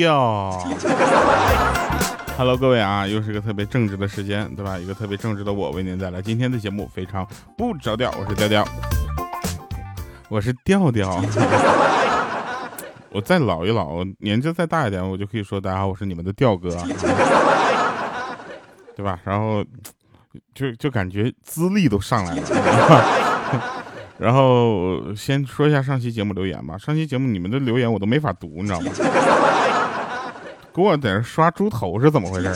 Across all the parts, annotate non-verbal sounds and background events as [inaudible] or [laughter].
调。[laughs] Hello，各位啊，又是一个特别正直的时间，对吧？一个特别正直的我为您带来今天的节目，非常不着调。我是调调，我是调调。[laughs] 我再老一老，年纪再大一点，我就可以说大家好，我是你们的调哥，对吧？然后就就感觉资历都上来了。[laughs] 然后先说一下上期节目留言吧。上期节目你们的留言我都没法读，你知道吗？给我在这刷猪头是怎么回事？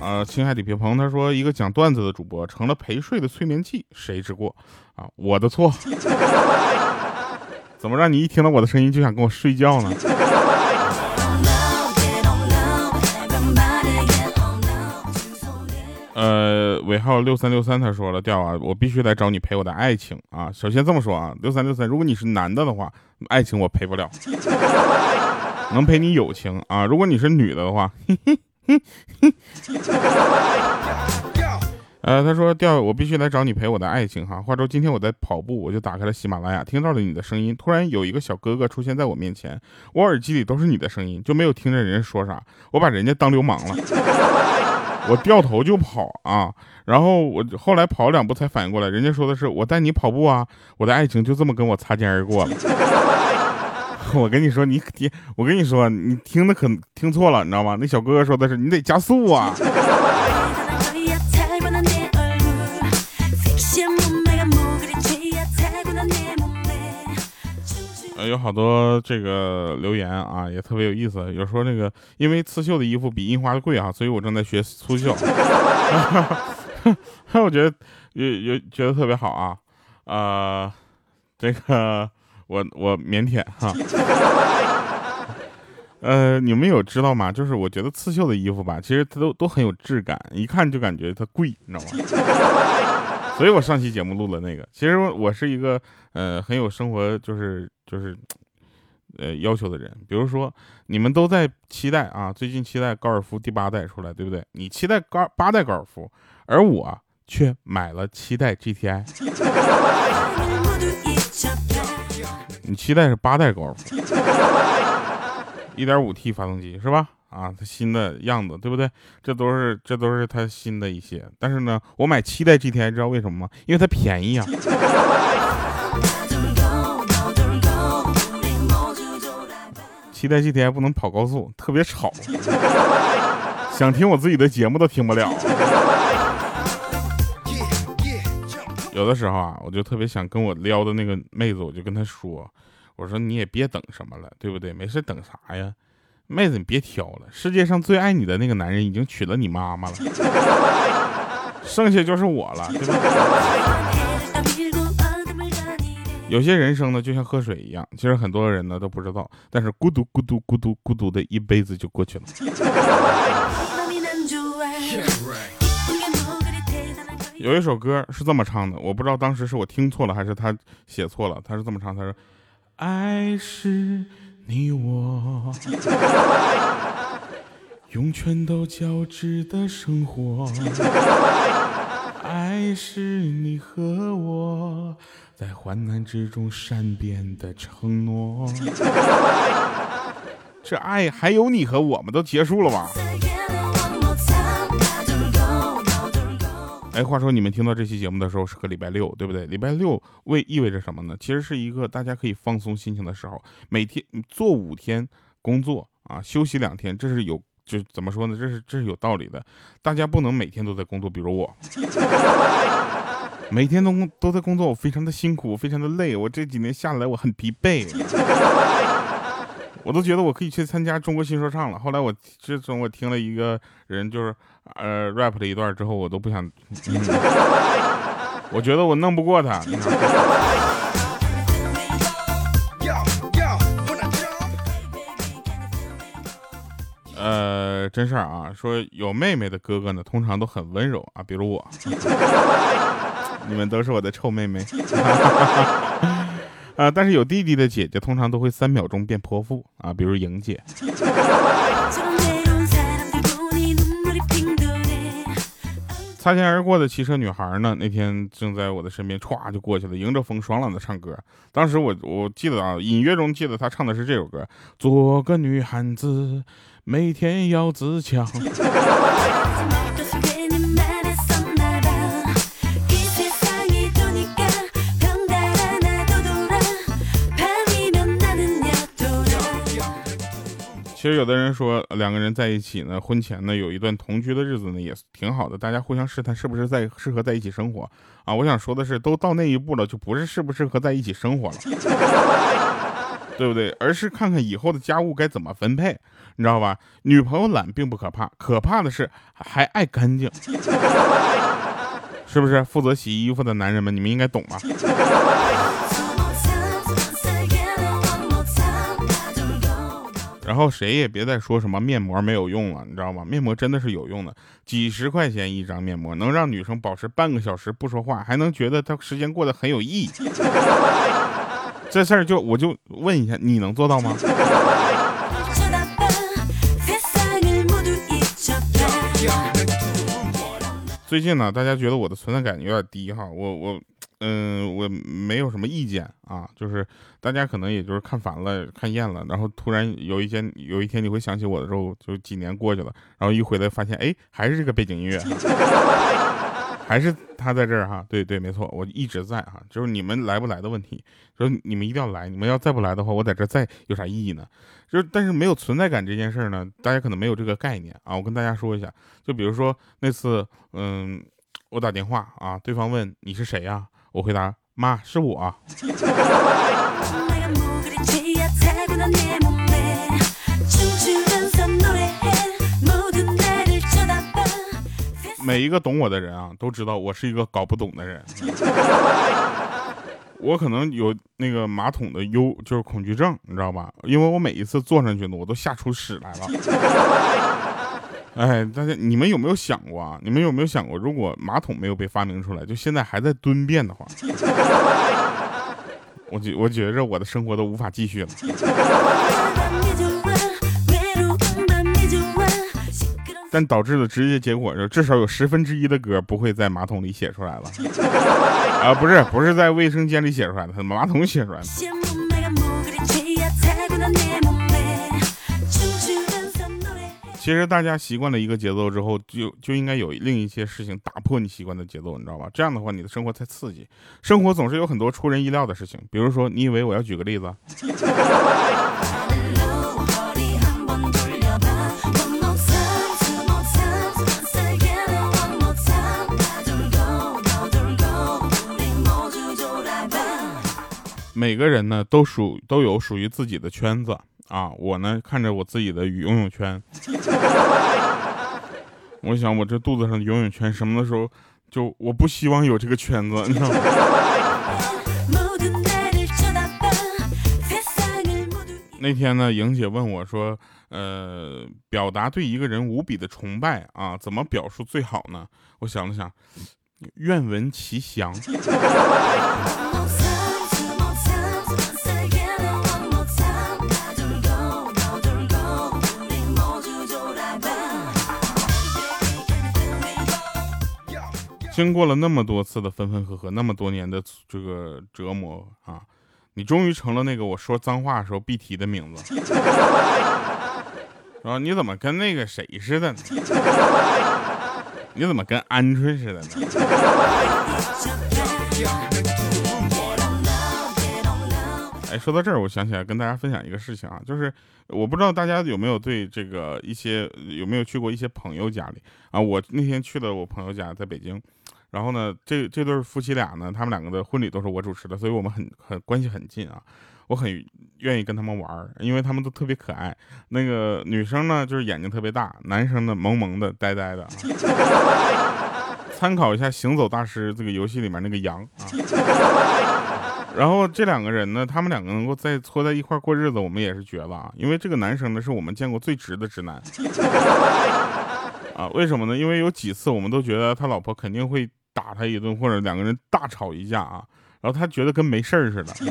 啊，[laughs] 青海李皮鹏他说一个讲段子的主播成了陪睡的催眠剂，谁之过？啊，我的错。[laughs] 怎么让你一听到我的声音就想跟我睡觉呢？呃，尾号六三六三，他说了，调啊，我必须来找你陪我的爱情啊。首先这么说啊，六三六三，如果你是男的的话，爱情我陪不了，[laughs] 能陪你友情啊。如果你是女的的话，[laughs] 呃，他说调，我必须来找你陪我的爱情哈。话说今天我在跑步，我就打开了喜马拉雅，听到了你的声音。突然有一个小哥哥出现在我面前，我耳机里都是你的声音，就没有听着人说啥，我把人家当流氓了。我掉头就跑啊，然后我后来跑两步才反应过来，人家说的是我带你跑步啊，我的爱情就这么跟我擦肩而过了。[laughs] 我跟你说，你听，我跟你说，你听的可听错了，你知道吗？那小哥哥说的是你得加速啊。有好多这个留言啊，也特别有意思。有说那个因为刺绣的衣服比印花的贵啊，所以我正在学刺绣。[laughs] 我觉得有有觉得特别好啊啊，这个我我腼腆哈。呃，你们有知道吗？就是我觉得刺绣的衣服吧，其实它都都很有质感，一看就感觉它贵，你知道吗？所以我上期节目录了那个。其实我是一个呃很有生活就是就是呃要求的人。比如说你们都在期待啊，最近期待高尔夫第八代出来，对不对？你期待高八代高尔夫，而我却买了七代 GTI。你期待是八代高尔夫，一点五 T 发动机是吧？啊，它新的样子，对不对？这都是这都是它新的一些。但是呢，我买七代 GTI，知道为什么吗？因为它便宜啊。七代 GTI 不能跑高速，特别吵，想听我自己的节目都听不了。有的时候啊，我就特别想跟我撩的那个妹子，我就跟她说，我说你也别等什么了，对不对？没事等啥呀？妹子，你别挑了，世界上最爱你的那个男人已经娶了你妈妈了，[laughs] 剩下就是我了，对吧？有些人生呢，就像喝水一样，其实很多人呢都不知道，但是咕嘟咕嘟咕嘟咕嘟的一辈子就过去了。有一首歌是这么唱的，我不知道当时是我听错了还是他写错了，他是这么唱，他说：“爱是。”你我 [laughs] 用拳头交织的生活，[laughs] 爱是你和我在患难之中善变的承诺。[laughs] 这爱还有你和我们都结束了吧？哎，话说你们听到这期节目的时候是个礼拜六，对不对？礼拜六为意味着什么呢？其实是一个大家可以放松心情的时候。每天做五天工作啊，休息两天，这是有就怎么说呢？这是这是有道理的。大家不能每天都在工作，比如我，每天都都在工作，我非常的辛苦，非常的累，我这几年下来我很疲惫。我都觉得我可以去参加中国新说唱了。后来我自从我听了一个人就是呃 rap 了一段之后，我都不想。我觉得我弄不过他。呃，真事儿啊，说有妹妹的哥哥呢，通常都很温柔啊，比如我。[laughs] 你们都是我的臭妹妹。啊，[laughs] 但是有弟弟的姐姐通常都会三秒钟变泼妇啊，比如莹姐。[laughs] 擦肩而过的骑车女孩呢，那天正在我的身边，歘就过去了，迎着风爽朗的唱歌。当时我我记得啊，隐约中记得她唱的是这首歌：做个女汉子，每天要自强。[laughs] 其实有的人说两个人在一起呢，婚前呢有一段同居的日子呢也挺好的，大家互相试探是不是在适合在一起生活啊。我想说的是，都到那一步了，就不是适不适合在一起生活了，[laughs] 对不对？而是看看以后的家务该怎么分配，你知道吧？女朋友懒并不可怕，可怕的是还爱干净，[laughs] 是不是？负责洗衣服的男人们，你们应该懂吧？然后谁也别再说什么面膜没有用了，你知道吗？面膜真的是有用的，几十块钱一张面膜，能让女生保持半个小时不说话，还能觉得她时间过得很有意义。[laughs] 这事儿就我就问一下，你能做到吗？最近呢，大家觉得我的存在感有点低哈，我我。嗯，我没有什么意见啊，就是大家可能也就是看烦了、看厌了，然后突然有一天有一天你会想起我的时候，就几年过去了，然后一回来发现，哎，还是这个背景音乐，[laughs] 还是他在这儿哈。对对，没错，我一直在哈，就是你们来不来的问题，说你们一定要来，你们要再不来的话，我在这再有啥意义呢？就是但是没有存在感这件事呢，大家可能没有这个概念啊。我跟大家说一下，就比如说那次，嗯，我打电话啊，对方问你是谁呀？我回答妈是我。每一个懂我的人啊，都知道我是一个搞不懂的人。[laughs] 我可能有那个马桶的忧，就是恐惧症，你知道吧？因为我每一次坐上去呢，我都吓出屎来了。[laughs] 哎，大家，你们有没有想过啊？你们有没有想过，如果马桶没有被发明出来，就现在还在蹲便的话，[laughs] 我觉我觉着我的生活都无法继续了。但导致的直接结果是，至少有十分之一的歌不会在马桶里写出来了。[laughs] 啊，不是，不是在卫生间里写出来的，马桶写出来的。其实大家习惯了一个节奏之后，就就应该有另一些事情打破你习惯的节奏，你知道吧？这样的话，你的生活才刺激。生活总是有很多出人意料的事情，比如说，你以为我要举个例子？每个人呢，都属都有属于自己的圈子。啊，我呢看着我自己的游泳圈，[laughs] 我想我这肚子上的游泳圈什么的时候，就我不希望有这个圈子，你知道吗？[laughs] 那天呢，莹姐问我说，呃，表达对一个人无比的崇拜啊，怎么表述最好呢？我想了想，愿闻其详。[laughs] 经过了那么多次的分分合合，那么多年的这个折磨啊，你终于成了那个我说脏话时候必提的名字。[laughs] 啊，你怎么跟那个谁似的呢？你怎么跟鹌鹑似的呢？哎，说到这儿，我想起来跟大家分享一个事情啊，就是我不知道大家有没有对这个一些有没有去过一些朋友家里啊？我那天去了我朋友家，在北京。然后呢，这这对夫妻俩呢，他们两个的婚礼都是我主持的，所以我们很很关系很近啊。我很愿意跟他们玩，因为他们都特别可爱。那个女生呢，就是眼睛特别大；男生呢，萌萌的、呆呆的。[laughs] 参考一下《行走大师》这个游戏里面那个羊啊。然后这两个人呢，他们两个能够在搓在一块过日子，我们也是绝了啊。因为这个男生呢，是我们见过最直的直男。[laughs] 啊，为什么呢？因为有几次我们都觉得他老婆肯定会。打他一顿，或者两个人大吵一架啊，然后他觉得跟没事儿似的。[laughs]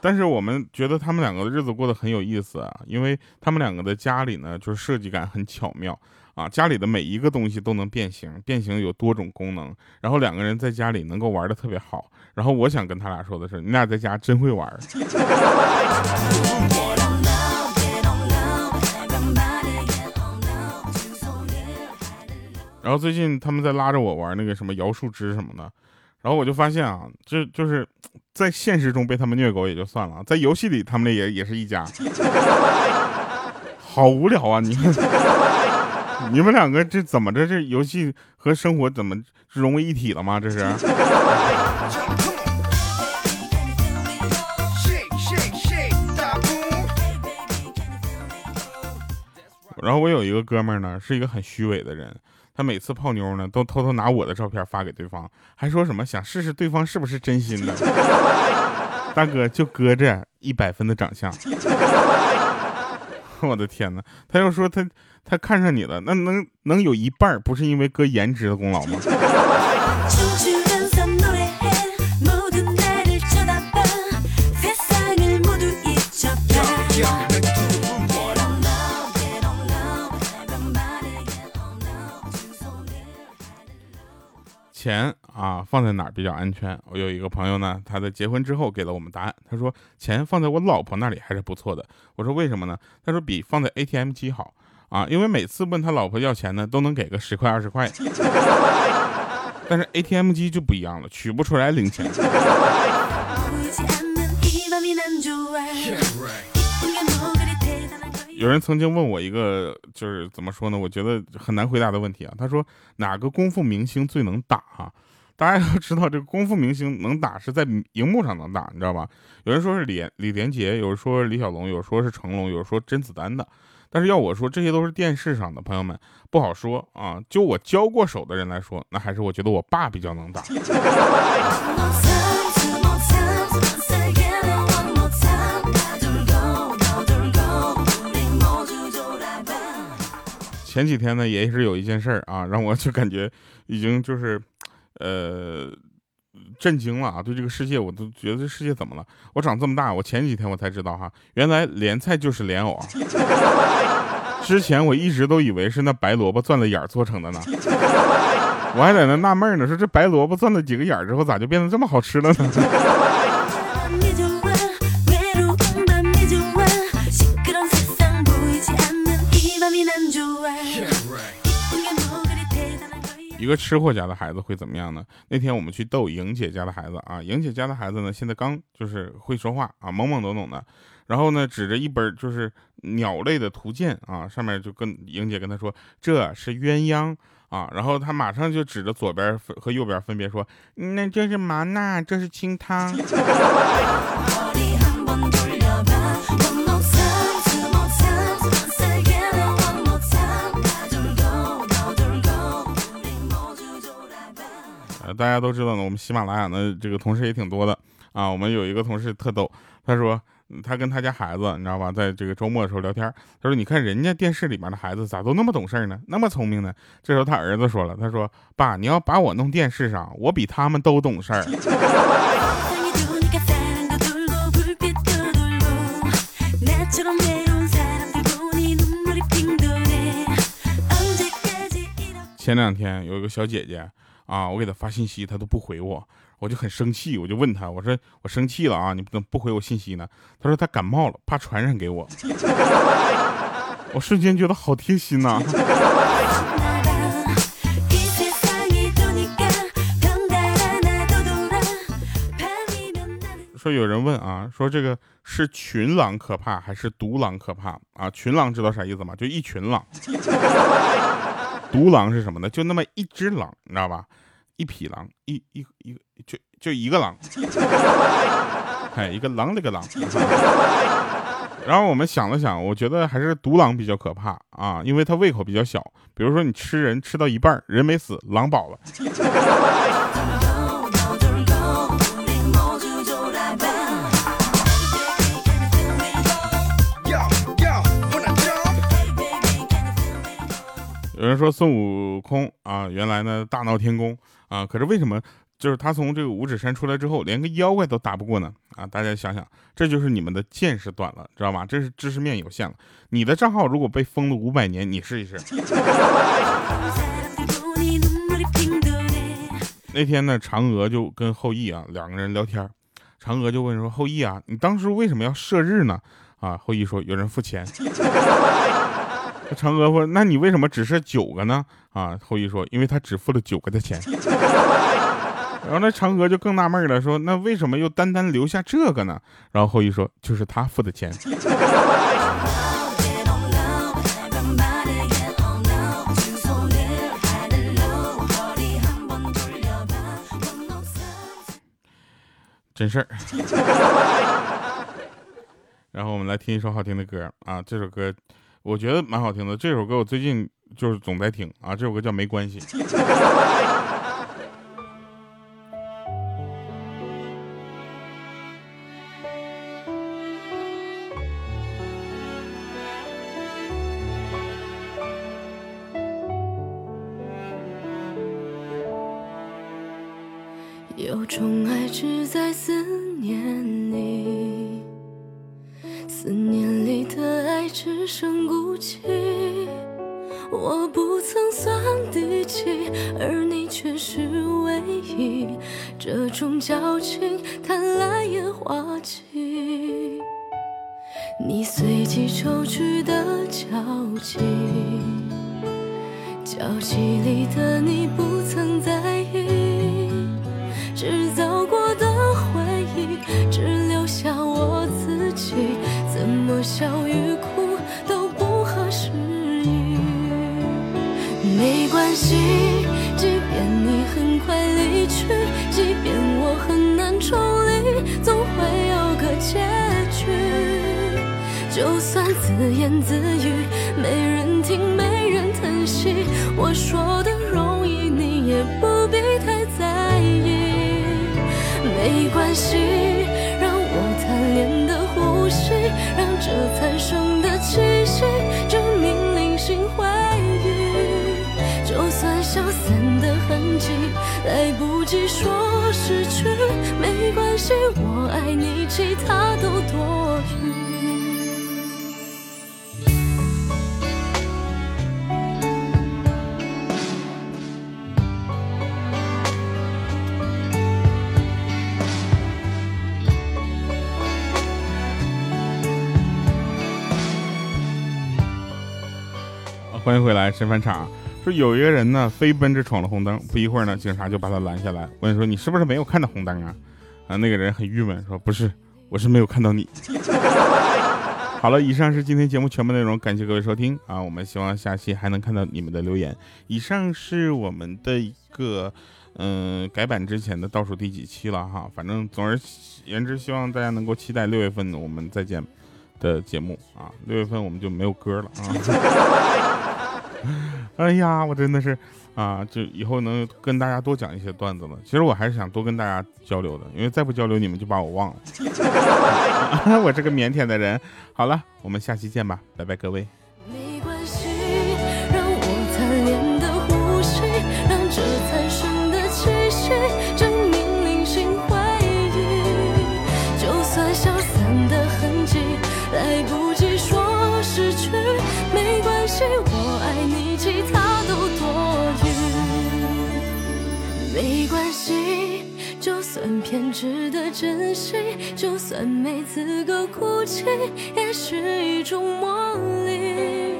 但是我们觉得他们两个的日子过得很有意思啊，因为他们两个的家里呢，就是设计感很巧妙啊，家里的每一个东西都能变形，变形有多种功能，然后两个人在家里能够玩的特别好。然后我想跟他俩说的是，你俩在家真会玩。[laughs] 然后最近他们在拉着我玩那个什么摇树枝什么的，然后我就发现啊，就就是在现实中被他们虐狗也就算了，在游戏里他们也也是一家，[laughs] 好无聊啊！你们你们两个这怎么着？这游戏和生活怎么融为一体了吗？这是。然后我有一个哥们儿呢，是一个很虚伪的人。他每次泡妞呢，都偷偷拿我的照片发给对方，还说什么想试试对方是不是真心的。[laughs] 大哥就搁这一百分的长相，[laughs] 我的天哪！他要说他他看上你了，那能能有一半不是因为哥颜值的功劳吗？[laughs] 钱啊，放在哪儿比较安全？我有一个朋友呢，他在结婚之后给了我们答案。他说钱放在我老婆那里还是不错的。我说为什么呢？他说比放在 ATM 机好啊，因为每次问他老婆要钱呢，都能给个十块二十块。[laughs] 但是 ATM 机就不一样了，取不出来零钱。[laughs] 有人曾经问我一个，就是怎么说呢？我觉得很难回答的问题啊。他说哪个功夫明星最能打啊？大家要知道，这个功夫明星能打是在荧幕上能打，你知道吧？有人说是李李连杰，有人说李小龙，有人说是成龙，有人说甄子丹的。但是要我说，这些都是电视上的，朋友们不好说啊。就我交过手的人来说，那还是我觉得我爸比较能打。[laughs] 前几天呢，也是有一件事儿啊，[laughs] 让我就感觉已经就是，呃，震惊了啊！对这个世界，我都觉得这世界怎么了？我长这么大，我前几天我才知道哈，原来莲菜就是莲藕啊！[laughs] 之前我一直都以为是那白萝卜钻了眼儿做成的呢，我还在那纳闷呢，说这白萝卜钻了几个眼之后，咋就变得这么好吃了呢？一个吃货家的孩子会怎么样呢？那天我们去逗莹姐家的孩子啊，莹姐家的孩子呢，现在刚就是会说话啊，懵懵懂懂的。然后呢，指着一本就是鸟类的图鉴啊，上面就跟莹姐跟他说这是鸳鸯啊，然后他马上就指着左边和右边分别说，那这是麻辣，这是清汤。[laughs] 大家都知道呢，我们喜马拉雅的这个同事也挺多的啊。我们有一个同事特逗，他说他跟他家孩子，你知道吧，在这个周末的时候聊天，他说：“你看人家电视里面的孩子咋都那么懂事呢，那么聪明呢？”这时候他儿子说了，他说：“爸，你要把我弄电视上，我比他们都懂事儿。”前两天有一个小姐姐。啊！我给他发信息，他都不回我，我就很生气，我就问他，我说我生气了啊，你怎么不回我信息呢？他说他感冒了，怕传染给我。[laughs] 我瞬间觉得好贴心呐。说有人问啊，说这个是群狼可怕还是独狼可怕啊？群狼知道啥意思吗？就一群狼。独狼是什么呢？就那么一只狼，你知道吧？一匹狼，一一一就就一个狼，[laughs] 哎，一个狼，那个狼。[laughs] 然后我们想了想，我觉得还是独狼比较可怕啊，因为它胃口比较小。比如说你吃人吃到一半，人没死，狼饱了。有人说孙悟空啊，原来呢大闹天宫啊，可是为什么就是他从这个五指山出来之后，连个妖怪都打不过呢啊！大家想想，这就是你们的见识短了，知道吗？这是知识面有限了。你的账号如果被封了五百年，你试一试。[laughs] 那天呢，嫦娥就跟后羿啊两个人聊天，嫦娥就问说：“后羿啊，你当时为什么要射日呢？”啊，后羿说：“有人付钱。[laughs] ”嫦娥说：“那你为什么只是九个呢？”啊，后羿说：“因为他只付了九个的钱。[laughs] ”然后那嫦娥就更纳闷了，说：“那为什么又单单留下这个呢？”然后后羿说：“就是他付的钱。[laughs] ”真事儿。[laughs] 然后我们来听一首好听的歌啊，这首歌我觉得蛮好听的。这首歌我最近就是总在听啊，这首歌叫《没关系》。[laughs] 有种爱只在思念里，只剩孤寂。我不曾算第几，而你却是唯一。这种交情谈来也滑稽，你随机抽取的交集，交集里的你不曾在意。制造过的回忆，只留下我自己。怎么笑与自言自语，没人听，没人疼惜，我说的容易，你也不必太在意。没关系，让我贪恋的呼吸，让这残剩的气息证明零星回忆。就算消散的痕迹来不及说失去，没关系，我爱你，其他都多余。欢迎回来，神返场。说有一个人呢，飞奔着闯了红灯，不一会儿呢，警察就把他拦下来，问说：“你是不是没有看到红灯啊？”啊，那个人很郁闷，说：“不是，我是没有看到你。[laughs] ”好了，以上是今天节目全部内容，感谢各位收听啊！我们希望下期还能看到你们的留言。以上是我们的一个嗯改版之前的倒数第几期了哈，反正总而言之，希望大家能够期待六月份我们再见的节目啊！六月份我们就没有歌了啊。[laughs] 哎呀，我真的是啊，就以后能跟大家多讲一些段子了。其实我还是想多跟大家交流的，因为再不交流，你们就把我忘了。[laughs] [laughs] 我这个腼腆的人。好了，我们下期见吧，拜拜，各位。算偏执的珍惜，就算没资格哭泣，也是一种魔力。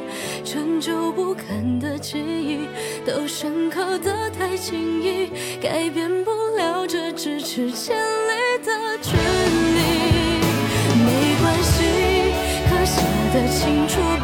陈旧不堪的记忆，都深刻的太轻易，改变不了这咫尺千里的距离。没关系，刻下的清楚。